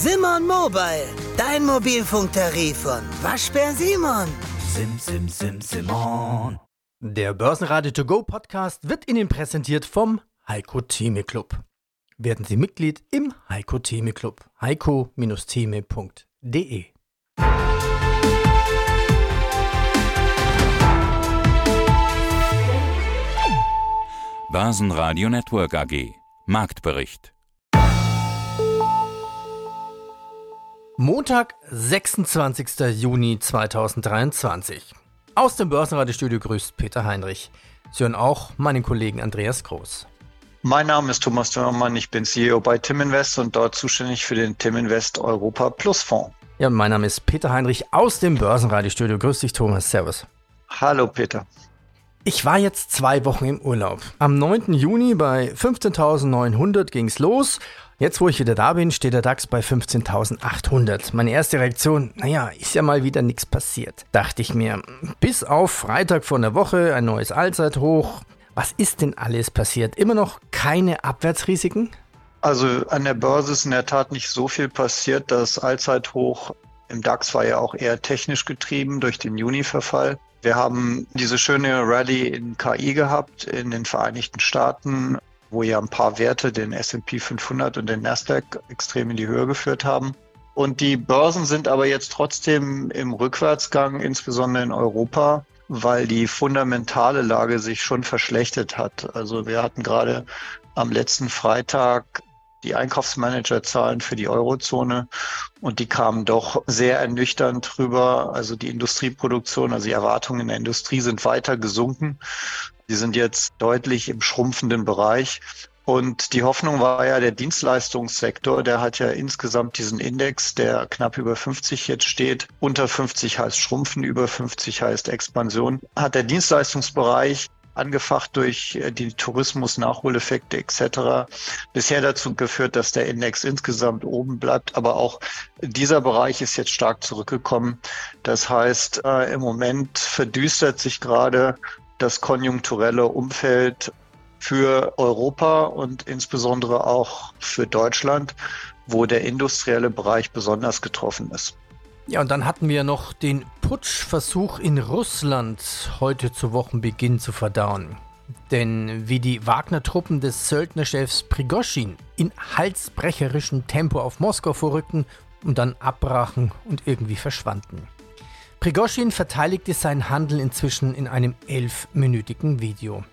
Simon Mobile, dein Mobilfunktarif von Waschbär Simon. Sim, sim, sim, Simon. Der Börsenradio To Go Podcast wird Ihnen präsentiert vom Heiko Theme Club. Werden Sie Mitglied im Heiko Theme Club. heiko-theme.de Börsenradio Network AG. Marktbericht. Montag, 26. Juni 2023. Aus dem Börsenradiostudio grüßt Peter Heinrich. Sie hören auch meinen Kollegen Andreas Groß. Mein Name ist Thomas Dörrmann, ich bin CEO bei Tim Invest und dort zuständig für den Tim Invest Europa Plus Fonds. Ja, mein Name ist Peter Heinrich aus dem Börsenradiostudio. Grüß dich, Thomas. Servus. Hallo, Peter. Ich war jetzt zwei Wochen im Urlaub. Am 9. Juni bei 15.900 ging es los Jetzt, wo ich wieder da bin, steht der DAX bei 15.800. Meine erste Reaktion, naja, ist ja mal wieder nichts passiert. Dachte ich mir, bis auf Freitag von der Woche, ein neues Allzeithoch. Was ist denn alles passiert? Immer noch keine Abwärtsrisiken? Also an der Börse ist in der Tat nicht so viel passiert. Das Allzeithoch im DAX war ja auch eher technisch getrieben durch den Juni-Verfall. Wir haben diese schöne Rallye in KI gehabt in den Vereinigten Staaten wo ja ein paar Werte den S&P 500 und den Nasdaq extrem in die Höhe geführt haben. Und die Börsen sind aber jetzt trotzdem im Rückwärtsgang, insbesondere in Europa, weil die fundamentale Lage sich schon verschlechtert hat. Also wir hatten gerade am letzten Freitag die Einkaufsmanagerzahlen für die Eurozone und die kamen doch sehr ernüchternd drüber. Also die Industrieproduktion, also die Erwartungen in der Industrie sind weiter gesunken. Die sind jetzt deutlich im schrumpfenden Bereich. Und die Hoffnung war ja der Dienstleistungssektor, der hat ja insgesamt diesen Index, der knapp über 50 jetzt steht. Unter 50 heißt Schrumpfen, über 50 heißt Expansion. Hat der Dienstleistungsbereich angefacht durch äh, die Tourismus-Nachholeffekte etc. bisher dazu geführt, dass der Index insgesamt oben bleibt. Aber auch dieser Bereich ist jetzt stark zurückgekommen. Das heißt, äh, im Moment verdüstert sich gerade das konjunkturelle Umfeld für Europa und insbesondere auch für Deutschland, wo der industrielle Bereich besonders getroffen ist. Ja, und dann hatten wir noch den Putschversuch in Russland heute zu Wochenbeginn zu verdauen. Denn wie die Wagner-Truppen des Söldnerchefs Prigoschin in halsbrecherischem Tempo auf Moskau vorrückten und dann abbrachen und irgendwie verschwanden. Prigoschin verteidigte seinen Handel inzwischen in einem elfminütigen Video.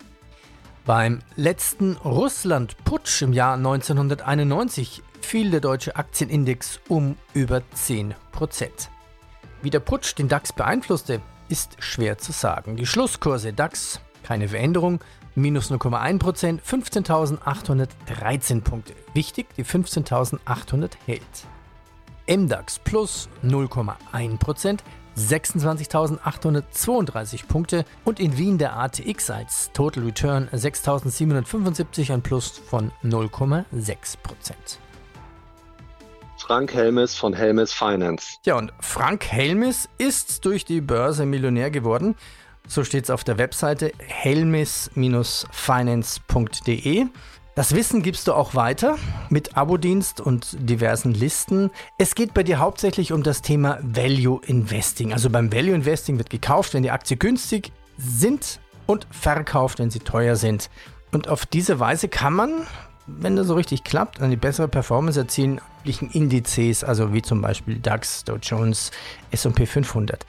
Beim letzten Russland-Putsch im Jahr 1991 fiel der deutsche Aktienindex um über 10%. Wie der Putsch den DAX beeinflusste, ist schwer zu sagen. Die Schlusskurse DAX, keine Veränderung, minus 0,1%, 15.813 Punkte. Wichtig, die 15.800 hält. MDAX plus 0,1%, 26.832 Punkte und in Wien der ATX als Total Return 6.775, ein Plus von 0,6%. Frank Helmes von Helmes Finance. Ja, und Frank Helmes ist durch die Börse Millionär geworden. So steht es auf der Webseite helmes-finance.de. Das Wissen gibst du auch weiter mit Abo-Dienst und diversen Listen. Es geht bei dir hauptsächlich um das Thema Value Investing. Also beim Value Investing wird gekauft, wenn die Aktie günstig sind und verkauft, wenn sie teuer sind. Und auf diese Weise kann man, wenn das so richtig klappt, eine bessere Performance erzielen, üblichen Indizes, also wie zum Beispiel DAX, Dow Jones, S&P 500.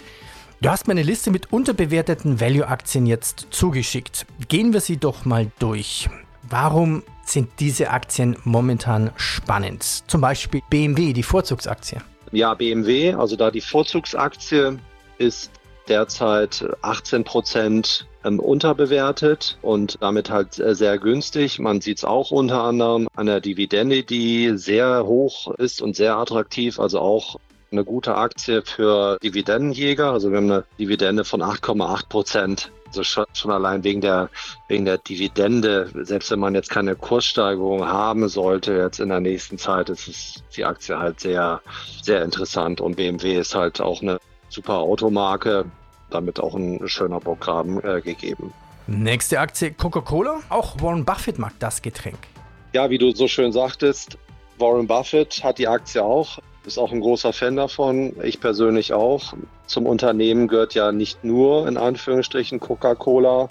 Du hast mir eine Liste mit unterbewerteten Value-Aktien jetzt zugeschickt. Gehen wir sie doch mal durch. Warum sind diese Aktien momentan spannend? Zum Beispiel BMW, die Vorzugsaktie. Ja, BMW, also da die Vorzugsaktie ist derzeit 18 Prozent ähm, unterbewertet und damit halt äh, sehr günstig. Man sieht es auch unter anderem an der Dividende, die sehr hoch ist und sehr attraktiv, also auch eine gute Aktie für Dividendenjäger. Also wir haben eine Dividende von 8,8 Prozent also schon, schon allein wegen der, wegen der Dividende, selbst wenn man jetzt keine Kurssteigerung haben sollte, jetzt in der nächsten Zeit, ist es die Aktie halt sehr, sehr interessant. Und BMW ist halt auch eine super Automarke, damit auch ein schöner Programm äh, gegeben. Nächste Aktie Coca-Cola. Auch Warren Buffett mag das Getränk. Ja, wie du so schön sagtest, Warren Buffett hat die Aktie auch, ist auch ein großer Fan davon. Ich persönlich auch. Zum Unternehmen gehört ja nicht nur in Anführungsstrichen Coca-Cola,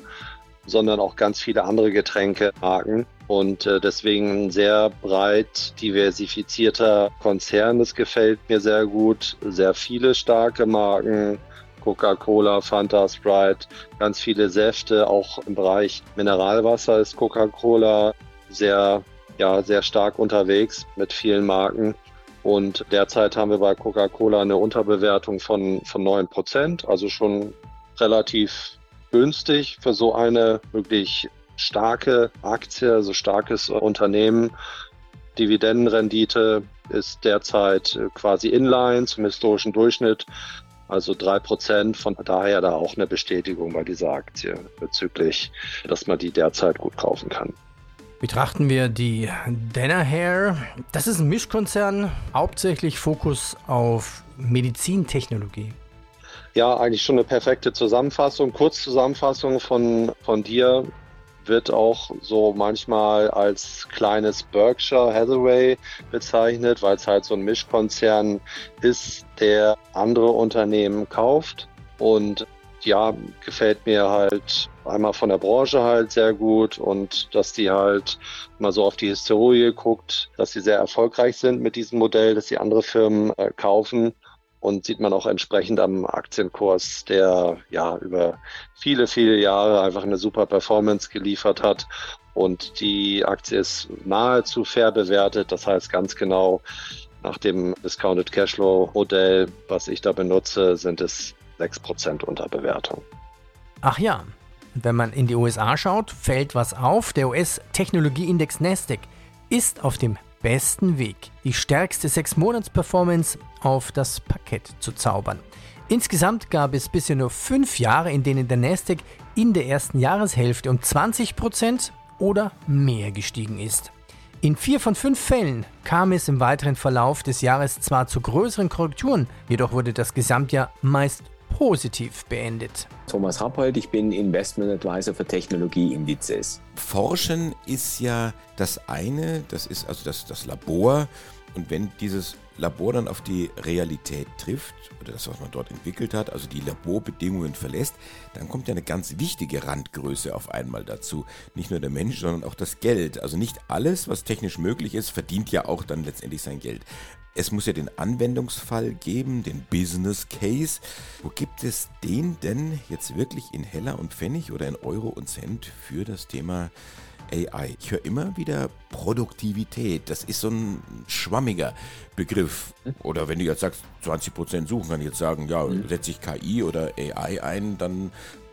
sondern auch ganz viele andere Getränkemarken. Und äh, deswegen ein sehr breit diversifizierter Konzern. Das gefällt mir sehr gut. Sehr viele starke Marken. Coca-Cola, Fanta, Sprite, ganz viele Säfte. Auch im Bereich Mineralwasser ist Coca-Cola sehr, ja, sehr stark unterwegs mit vielen Marken. Und derzeit haben wir bei Coca-Cola eine Unterbewertung von, von 9 Prozent, also schon relativ günstig für so eine wirklich starke Aktie, also starkes Unternehmen. Dividendenrendite ist derzeit quasi inline zum historischen Durchschnitt, also drei Prozent. Von daher da auch eine Bestätigung bei dieser Aktie bezüglich, dass man die derzeit gut kaufen kann. Betrachten wir die Danaher. Das ist ein Mischkonzern, hauptsächlich Fokus auf Medizintechnologie. Ja, eigentlich schon eine perfekte Zusammenfassung. Kurzzusammenfassung von, von dir wird auch so manchmal als kleines Berkshire Hathaway bezeichnet, weil es halt so ein Mischkonzern ist, der andere Unternehmen kauft. Und ja, gefällt mir halt einmal von der Branche halt sehr gut und dass die halt mal so auf die Historie guckt, dass sie sehr erfolgreich sind mit diesem Modell, dass sie andere Firmen äh, kaufen und sieht man auch entsprechend am Aktienkurs, der ja über viele, viele Jahre einfach eine super Performance geliefert hat. Und die Aktie ist nahezu fair bewertet. Das heißt ganz genau, nach dem Discounted Cashflow Modell, was ich da benutze, sind es 6% Unterbewertung. Ach ja, wenn man in die USA schaut, fällt was auf. Der US-Technologieindex Nasdaq ist auf dem besten Weg, die stärkste 6-Monats-Performance auf das Parkett zu zaubern. Insgesamt gab es bisher nur fünf Jahre, in denen der Nasdaq in der ersten Jahreshälfte um 20% oder mehr gestiegen ist. In vier von fünf Fällen kam es im weiteren Verlauf des Jahres zwar zu größeren Korrekturen, jedoch wurde das Gesamtjahr meist positiv beendet. Thomas Rappold, ich bin Investment Advisor für Technologieindizes. Forschen ist ja das eine, das ist also das, das Labor. Und wenn dieses Labor dann auf die Realität trifft, oder das, was man dort entwickelt hat, also die Laborbedingungen verlässt, dann kommt ja eine ganz wichtige Randgröße auf einmal dazu. Nicht nur der Mensch, sondern auch das Geld. Also nicht alles, was technisch möglich ist, verdient ja auch dann letztendlich sein Geld. Es muss ja den Anwendungsfall geben, den Business Case. Wo gibt es den denn jetzt wirklich in Heller und Pfennig oder in Euro und Cent für das Thema AI? Ich höre immer wieder Produktivität. Das ist so ein schwammiger Begriff. Oder wenn du jetzt sagst, 20% suchen, kann ich jetzt sagen, ja, mhm. setze ich KI oder AI ein, dann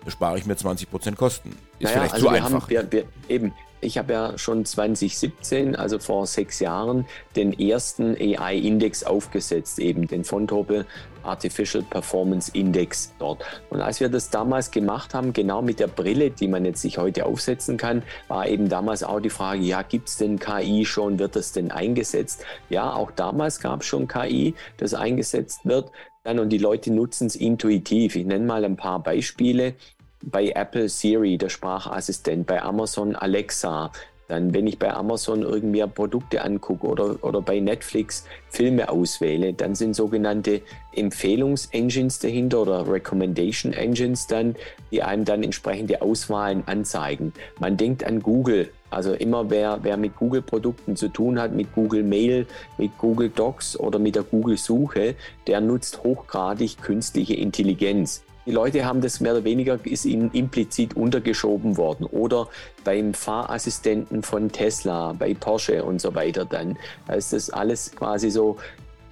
spare ich mir 20% Kosten. Ist naja, vielleicht also zu einfach. Haben, wir, wir, eben, ich habe ja schon 2017, also vor sechs Jahren, den ersten AI-Index aufgesetzt, eben den Fontobel Artificial Performance Index dort. Und als wir das damals gemacht haben, genau mit der Brille, die man jetzt sich heute aufsetzen kann, war eben damals auch die Frage, ja, gibt es denn KI schon, wird das denn eingesetzt? Ja, auch damals gab es schon KI, das eingesetzt wird. Dann, und die Leute nutzen es intuitiv. Ich nenne mal ein paar Beispiele bei Apple Siri, der Sprachassistent, bei Amazon Alexa, dann wenn ich bei Amazon irgendwie Produkte angucke oder, oder bei Netflix Filme auswähle, dann sind sogenannte Empfehlungsengines dahinter oder Recommendation Engines dann, die einem dann entsprechende Auswahlen anzeigen. Man denkt an Google. Also immer wer, wer mit Google-Produkten zu tun hat, mit Google Mail, mit Google Docs oder mit der Google-Suche, der nutzt hochgradig künstliche Intelligenz. Die Leute haben das mehr oder weniger, ist ihnen implizit untergeschoben worden. Oder beim Fahrassistenten von Tesla, bei Porsche und so weiter dann. Da ist das alles quasi so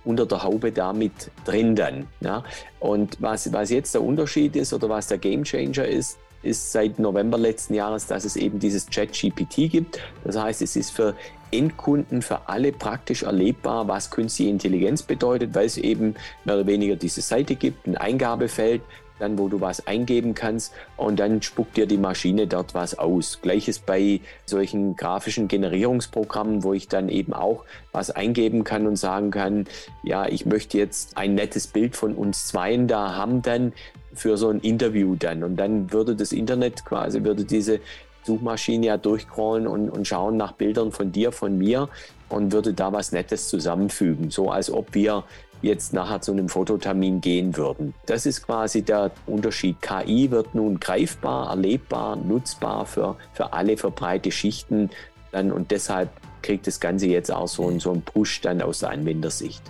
unter der Haube da mit drin dann. Ja. Und was, was jetzt der Unterschied ist oder was der Gamechanger ist, ist seit November letzten Jahres, dass es eben dieses Chat-GPT gibt. Das heißt, es ist für Endkunden, für alle praktisch erlebbar, was künstliche Intelligenz bedeutet, weil es eben mehr oder weniger diese Seite gibt, ein Eingabefeld, dann wo du was eingeben kannst und dann spuckt dir die Maschine dort was aus. Gleiches bei solchen grafischen Generierungsprogrammen, wo ich dann eben auch was eingeben kann und sagen kann, ja, ich möchte jetzt ein nettes Bild von uns zweien da haben dann für so ein Interview dann und dann würde das Internet quasi, würde diese Suchmaschine ja durchcrollen und, und schauen nach Bildern von dir, von mir und würde da was Nettes zusammenfügen, so als ob wir jetzt nachher zu einem Fototermin gehen würden. Das ist quasi der Unterschied. KI wird nun greifbar, erlebbar, nutzbar für, für alle, für Schichten. Dann, und deshalb kriegt das Ganze jetzt auch so, so einen Push dann aus der Anwendersicht.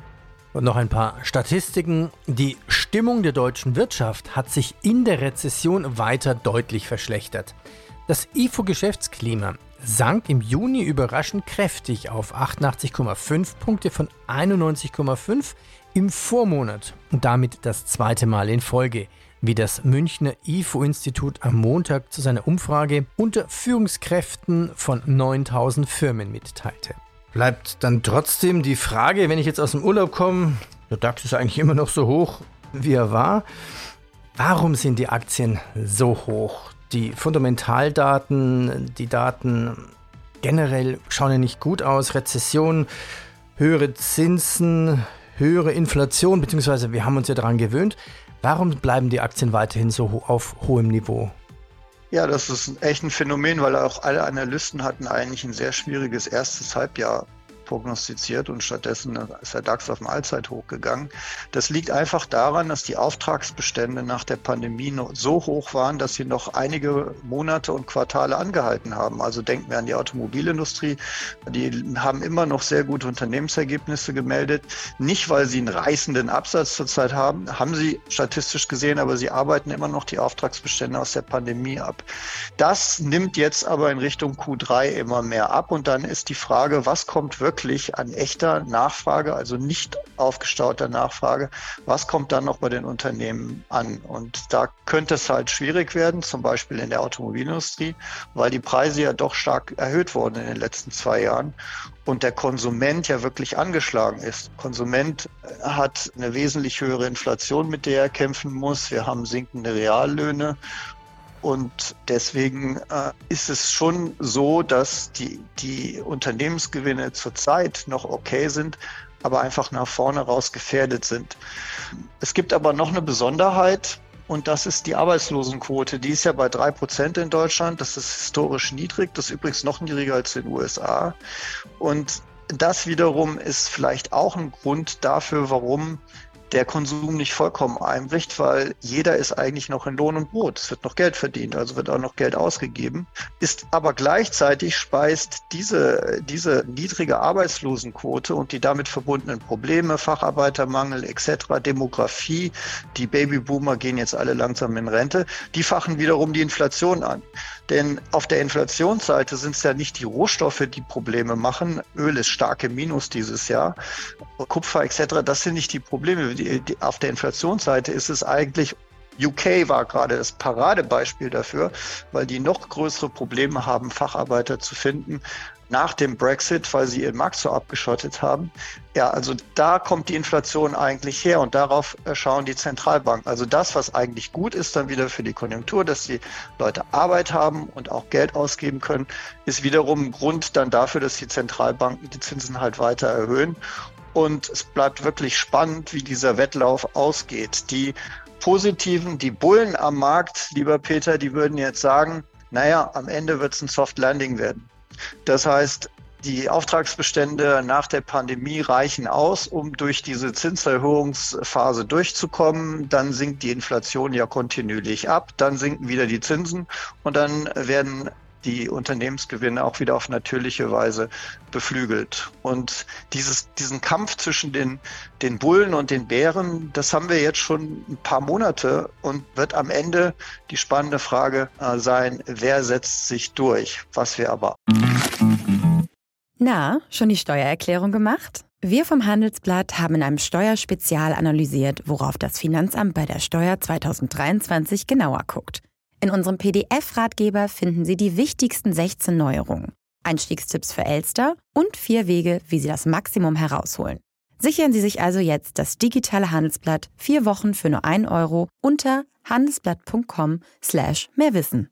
Und noch ein paar Statistiken. Die Stimmung der deutschen Wirtschaft hat sich in der Rezession weiter deutlich verschlechtert. Das IFO-Geschäftsklima sank im Juni überraschend kräftig auf 88,5 Punkte von 91,5 im Vormonat und damit das zweite Mal in Folge, wie das Münchner IFO-Institut am Montag zu seiner Umfrage unter Führungskräften von 9000 Firmen mitteilte. Bleibt dann trotzdem die Frage, wenn ich jetzt aus dem Urlaub komme, der DAX ist eigentlich immer noch so hoch, wie er war. Warum sind die Aktien so hoch? Die Fundamentaldaten, die Daten generell schauen ja nicht gut aus. Rezession, höhere Zinsen, höhere Inflation, beziehungsweise wir haben uns ja daran gewöhnt. Warum bleiben die Aktien weiterhin so auf hohem Niveau? Ja, das ist echt ein Phänomen, weil auch alle Analysten hatten eigentlich ein sehr schwieriges erstes Halbjahr prognostiziert und stattdessen ist der DAX auf dem Allzeithoch gegangen. Das liegt einfach daran, dass die Auftragsbestände nach der Pandemie so hoch waren, dass sie noch einige Monate und Quartale angehalten haben. Also denken wir an die Automobilindustrie. Die haben immer noch sehr gute Unternehmensergebnisse gemeldet. Nicht, weil sie einen reißenden Absatz zurzeit haben, haben sie statistisch gesehen, aber sie arbeiten immer noch die Auftragsbestände aus der Pandemie ab. Das nimmt jetzt aber in Richtung Q3 immer mehr ab und dann ist die Frage, was kommt wirklich wirklich an echter Nachfrage, also nicht aufgestauter Nachfrage, was kommt dann noch bei den Unternehmen an? Und da könnte es halt schwierig werden, zum Beispiel in der Automobilindustrie, weil die Preise ja doch stark erhöht wurden in den letzten zwei Jahren und der Konsument ja wirklich angeschlagen ist. Konsument hat eine wesentlich höhere Inflation, mit der er kämpfen muss. Wir haben sinkende Reallöhne und deswegen äh, ist es schon so, dass die, die Unternehmensgewinne zurzeit noch okay sind, aber einfach nach vorne raus gefährdet sind. Es gibt aber noch eine Besonderheit und das ist die Arbeitslosenquote. Die ist ja bei drei Prozent in Deutschland. Das ist historisch niedrig. Das ist übrigens noch niedriger als in den USA. Und das wiederum ist vielleicht auch ein Grund dafür, warum der Konsum nicht vollkommen einbricht, weil jeder ist eigentlich noch in Lohn und Brot. Es wird noch Geld verdient, also wird auch noch Geld ausgegeben. Ist aber gleichzeitig speist diese, diese niedrige Arbeitslosenquote und die damit verbundenen Probleme, Facharbeitermangel etc., Demografie, die Babyboomer gehen jetzt alle langsam in Rente, die fachen wiederum die Inflation an. Denn auf der Inflationsseite sind es ja nicht die Rohstoffe, die Probleme machen. Öl ist stark im Minus dieses Jahr, Kupfer etc., das sind nicht die Probleme auf der Inflationsseite ist es eigentlich UK war gerade das Paradebeispiel dafür, weil die noch größere Probleme haben, Facharbeiter zu finden nach dem Brexit, weil sie ihren Markt so abgeschottet haben. Ja, also da kommt die Inflation eigentlich her und darauf schauen die Zentralbanken. Also das, was eigentlich gut ist dann wieder für die Konjunktur, dass die Leute Arbeit haben und auch Geld ausgeben können, ist wiederum ein Grund dann dafür, dass die Zentralbanken die Zinsen halt weiter erhöhen. Und es bleibt wirklich spannend, wie dieser Wettlauf ausgeht. Die positiven, die Bullen am Markt, lieber Peter, die würden jetzt sagen, naja, am Ende wird es ein Soft Landing werden. Das heißt, die Auftragsbestände nach der Pandemie reichen aus, um durch diese Zinserhöhungsphase durchzukommen. Dann sinkt die Inflation ja kontinuierlich ab, dann sinken wieder die Zinsen und dann werden die Unternehmensgewinne auch wieder auf natürliche Weise beflügelt. Und dieses, diesen Kampf zwischen den, den Bullen und den Bären, das haben wir jetzt schon ein paar Monate und wird am Ende die spannende Frage äh, sein, wer setzt sich durch, was wir aber. Na, schon die Steuererklärung gemacht? Wir vom Handelsblatt haben in einem Steuerspezial analysiert, worauf das Finanzamt bei der Steuer 2023 genauer guckt. In unserem PDF-Ratgeber finden Sie die wichtigsten 16 Neuerungen, Einstiegstipps für Elster und vier Wege, wie Sie das Maximum herausholen. Sichern Sie sich also jetzt das digitale Handelsblatt vier Wochen für nur 1 Euro unter handelsblatt.com slash mehrwissen.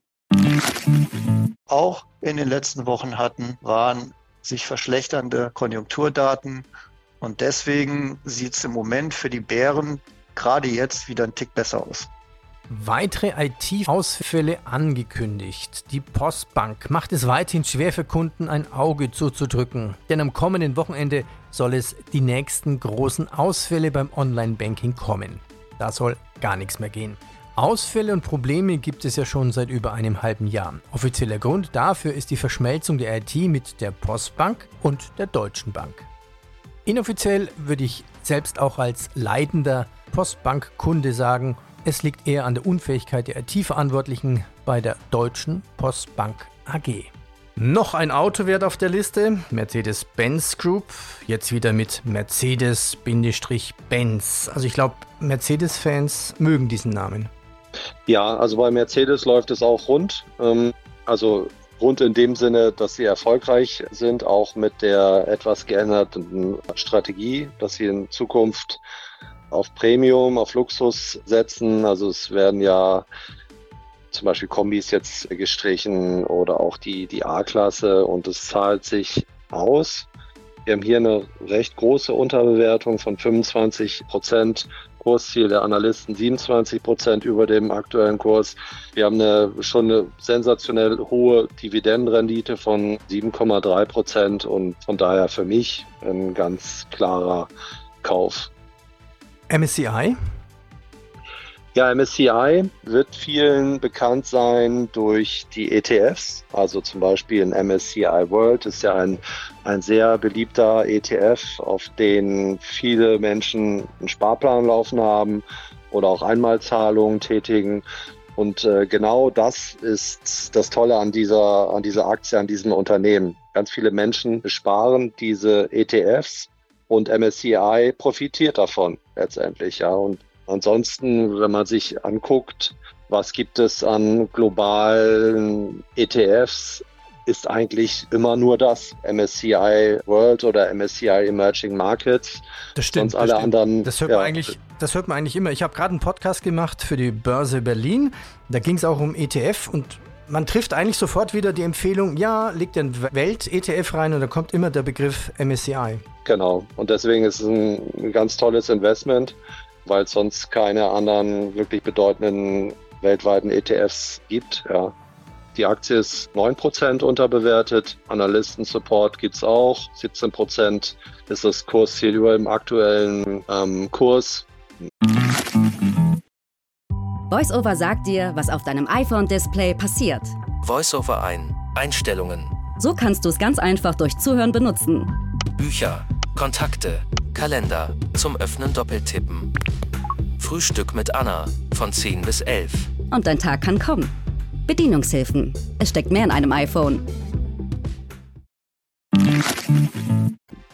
Auch in den letzten Wochen hatten, waren sich verschlechternde Konjunkturdaten und deswegen sieht es im Moment für die Bären gerade jetzt wieder ein Tick besser aus. Weitere IT-Ausfälle angekündigt. Die Postbank macht es weiterhin schwer für Kunden, ein Auge zuzudrücken, denn am kommenden Wochenende soll es die nächsten großen Ausfälle beim Online-Banking kommen. Da soll gar nichts mehr gehen. Ausfälle und Probleme gibt es ja schon seit über einem halben Jahr. Offizieller Grund dafür ist die Verschmelzung der IT mit der Postbank und der Deutschen Bank. Inoffiziell würde ich selbst auch als leidender Postbank-Kunde sagen, es liegt eher an der Unfähigkeit der IT-Verantwortlichen bei der Deutschen Postbank AG. Noch ein Autowert auf der Liste, Mercedes-Benz Group, jetzt wieder mit Mercedes-Benz. Also ich glaube, Mercedes-Fans mögen diesen Namen. Ja, also bei Mercedes läuft es auch rund. Ähm, also rund in dem Sinne, dass sie erfolgreich sind, auch mit der etwas geänderten Strategie, dass sie in Zukunft auf Premium, auf Luxus setzen. Also es werden ja zum Beispiel Kombis jetzt gestrichen oder auch die, die A-Klasse und es zahlt sich aus. Wir haben hier eine recht große Unterbewertung von 25 Prozent. Kursziel der Analysten 27 Prozent über dem aktuellen Kurs. Wir haben eine, schon eine sensationell hohe Dividendenrendite von 7,3 Prozent und von daher für mich ein ganz klarer Kauf. MSCI? Ja, MSCI wird vielen bekannt sein durch die ETFs. Also zum Beispiel ein MSCI World ist ja ein, ein sehr beliebter ETF, auf den viele Menschen einen Sparplan laufen haben oder auch Einmalzahlungen tätigen. Und äh, genau das ist das Tolle an dieser, an dieser Aktie, an diesem Unternehmen. Ganz viele Menschen besparen diese ETFs und MSCI profitiert davon letztendlich, ja. Und ansonsten, wenn man sich anguckt, was gibt es an globalen ETFs, ist eigentlich immer nur das MSCI World oder MSCI Emerging Markets. Das stimmt. Sonst alle das stimmt. anderen. Das hört, ja. man eigentlich, das hört man eigentlich immer. Ich habe gerade einen Podcast gemacht für die Börse Berlin. Da ging es auch um ETF und man trifft eigentlich sofort wieder die Empfehlung, ja, legt den Welt-ETF rein und da kommt immer der Begriff MSCI. Genau. Und deswegen ist es ein, ganz tolles Investment, weil es sonst keine anderen wirklich bedeutenden weltweiten ETFs gibt. Ja. Die Aktie ist 9% unterbewertet. Analysten-Support gibt es auch. 17% ist das Kursziel über dem aktuellen ähm, Kurs. VoiceOver sagt dir, was auf deinem iPhone-Display passiert. VoiceOver ein. Einstellungen. So kannst du es ganz einfach durch Zuhören benutzen. Bücher, Kontakte, Kalender, zum Öffnen doppeltippen. Frühstück mit Anna von 10 bis 11. Und dein Tag kann kommen. Bedienungshilfen. Es steckt mehr in einem iPhone.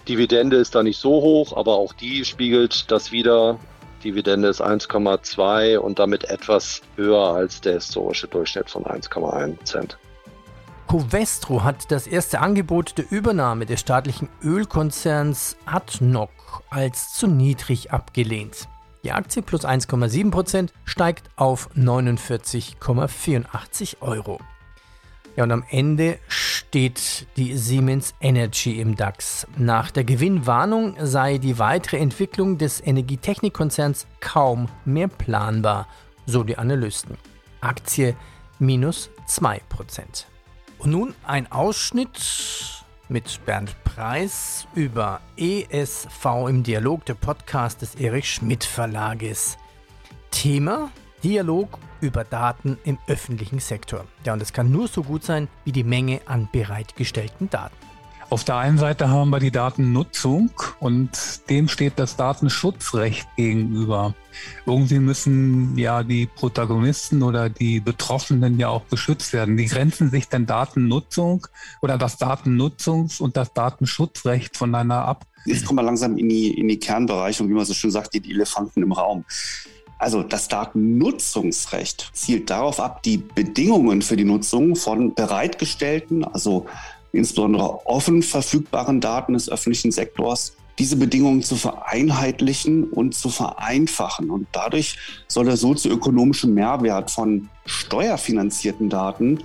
Dividende ist da nicht so hoch, aber auch die spiegelt das wieder. Dividende ist 1,2 und damit etwas höher als der historische Durchschnitt von 1,1 Cent. Covestro hat das erste Angebot der Übernahme des staatlichen Ölkonzerns ADNOC als zu niedrig abgelehnt. Die Aktie plus 1,7% steigt auf 49,84 Euro. Ja, und am Ende steht die Siemens Energy im DAX. Nach der Gewinnwarnung sei die weitere Entwicklung des Energietechnikkonzerns kaum mehr planbar, so die Analysten. Aktie minus 2%. Und nun ein Ausschnitt mit Bernd Preis über ESV im Dialog, der Podcast des Erich Schmidt Verlages. Thema Dialog über Daten im öffentlichen Sektor. Ja, und es kann nur so gut sein wie die Menge an bereitgestellten Daten. Auf der einen Seite haben wir die Datennutzung und dem steht das Datenschutzrecht gegenüber. Irgendwie müssen ja die Protagonisten oder die Betroffenen ja auch geschützt werden. Wie grenzen sich denn Datennutzung oder das Datennutzungs- und das Datenschutzrecht voneinander ab? Jetzt kommen wir langsam in die, in die Kernbereiche und wie man so schön sagt, die Elefanten im Raum. Also das Datennutzungsrecht zielt darauf ab, die Bedingungen für die Nutzung von bereitgestellten, also insbesondere offen verfügbaren Daten des öffentlichen Sektors, diese Bedingungen zu vereinheitlichen und zu vereinfachen. Und dadurch soll der sozioökonomische Mehrwert von steuerfinanzierten Daten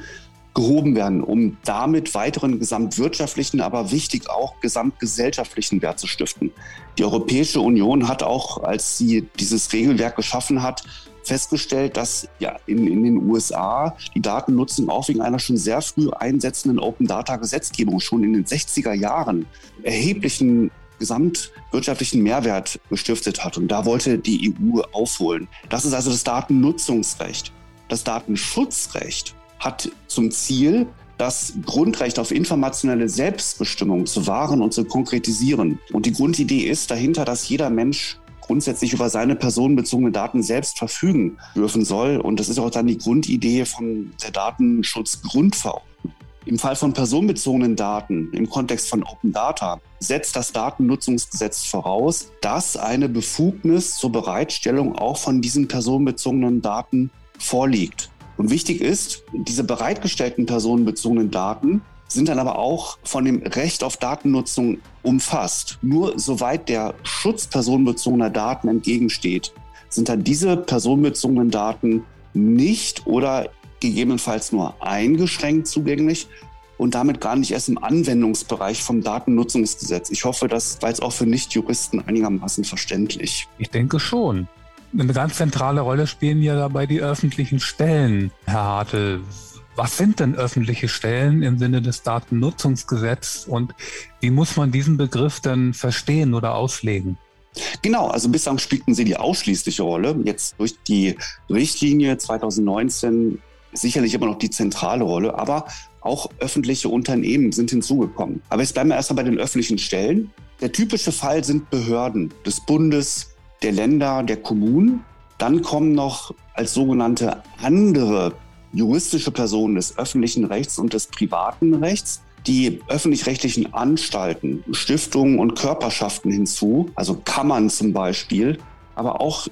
gehoben werden, um damit weiteren gesamtwirtschaftlichen, aber wichtig auch gesamtgesellschaftlichen Wert zu stiften. Die Europäische Union hat auch, als sie dieses Regelwerk geschaffen hat, festgestellt, dass ja in, in den USA die Datennutzung auch wegen einer schon sehr früh einsetzenden Open Data Gesetzgebung schon in den 60er Jahren erheblichen gesamtwirtschaftlichen Mehrwert gestiftet hat. Und da wollte die EU aufholen. Das ist also das Datennutzungsrecht. Das Datenschutzrecht hat zum Ziel, das Grundrecht auf informationelle Selbstbestimmung zu wahren und zu konkretisieren. Und die Grundidee ist dahinter, dass jeder Mensch grundsätzlich über seine personenbezogenen Daten selbst verfügen dürfen soll. Und das ist auch dann die Grundidee von der Datenschutzgrundverordnung. Im Fall von personenbezogenen Daten im Kontext von Open Data setzt das Datennutzungsgesetz voraus, dass eine Befugnis zur Bereitstellung auch von diesen personenbezogenen Daten vorliegt. Und wichtig ist, diese bereitgestellten personenbezogenen Daten sind dann aber auch von dem Recht auf Datennutzung umfasst. Nur soweit der Schutz personenbezogener Daten entgegensteht, sind dann diese personenbezogenen Daten nicht oder gegebenenfalls nur eingeschränkt zugänglich und damit gar nicht erst im Anwendungsbereich vom Datennutzungsgesetz. Ich hoffe, das war jetzt auch für Nichtjuristen einigermaßen verständlich. Ich denke schon. Eine ganz zentrale Rolle spielen ja dabei die öffentlichen Stellen, Herr Hartel. Was sind denn öffentliche Stellen im Sinne des Datennutzungsgesetzes und wie muss man diesen Begriff denn verstehen oder auslegen? Genau, also bislang spielten sie die ausschließliche Rolle. Jetzt durch die Richtlinie 2019 sicherlich immer noch die zentrale Rolle, aber auch öffentliche Unternehmen sind hinzugekommen. Aber jetzt bleiben wir erstmal bei den öffentlichen Stellen. Der typische Fall sind Behörden des Bundes, der Länder, der Kommunen. Dann kommen noch als sogenannte andere juristische Personen des öffentlichen Rechts und des privaten Rechts die öffentlich-rechtlichen Anstalten, Stiftungen und Körperschaften hinzu, also Kammern zum Beispiel, aber auch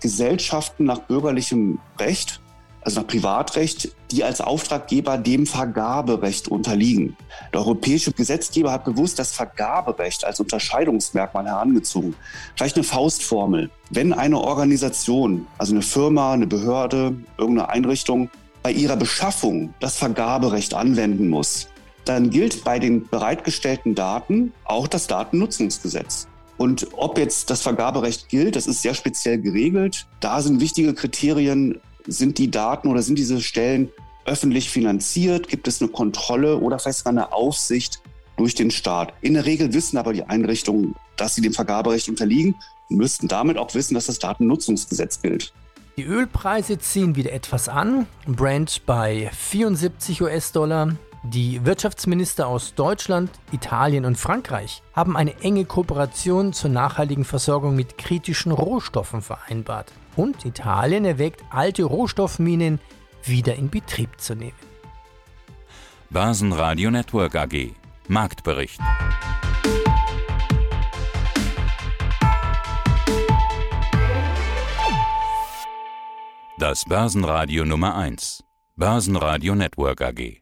Gesellschaften nach bürgerlichem Recht also nach Privatrecht, die als Auftraggeber dem Vergaberecht unterliegen. Der europäische Gesetzgeber hat bewusst das Vergaberecht als Unterscheidungsmerkmal herangezogen. Vielleicht eine Faustformel. Wenn eine Organisation, also eine Firma, eine Behörde, irgendeine Einrichtung, bei ihrer Beschaffung das Vergaberecht anwenden muss, dann gilt bei den bereitgestellten Daten auch das Datennutzungsgesetz. Und ob jetzt das Vergaberecht gilt, das ist sehr speziell geregelt. Da sind wichtige Kriterien sind die Daten oder sind diese Stellen öffentlich finanziert? Gibt es eine Kontrolle oder vielleicht sogar eine Aufsicht durch den Staat? In der Regel wissen aber die Einrichtungen, dass sie dem Vergaberecht unterliegen und müssten damit auch wissen, dass das Datennutzungsgesetz gilt. Die Ölpreise ziehen wieder etwas an. Brent bei 74 US-Dollar. Die Wirtschaftsminister aus Deutschland, Italien und Frankreich haben eine enge Kooperation zur nachhaltigen Versorgung mit kritischen Rohstoffen vereinbart und Italien erwägt, alte Rohstoffminen wieder in Betrieb zu nehmen. Basenradio Network AG Marktbericht. Das Börsenradio Nummer 1. Börsenradio Network AG.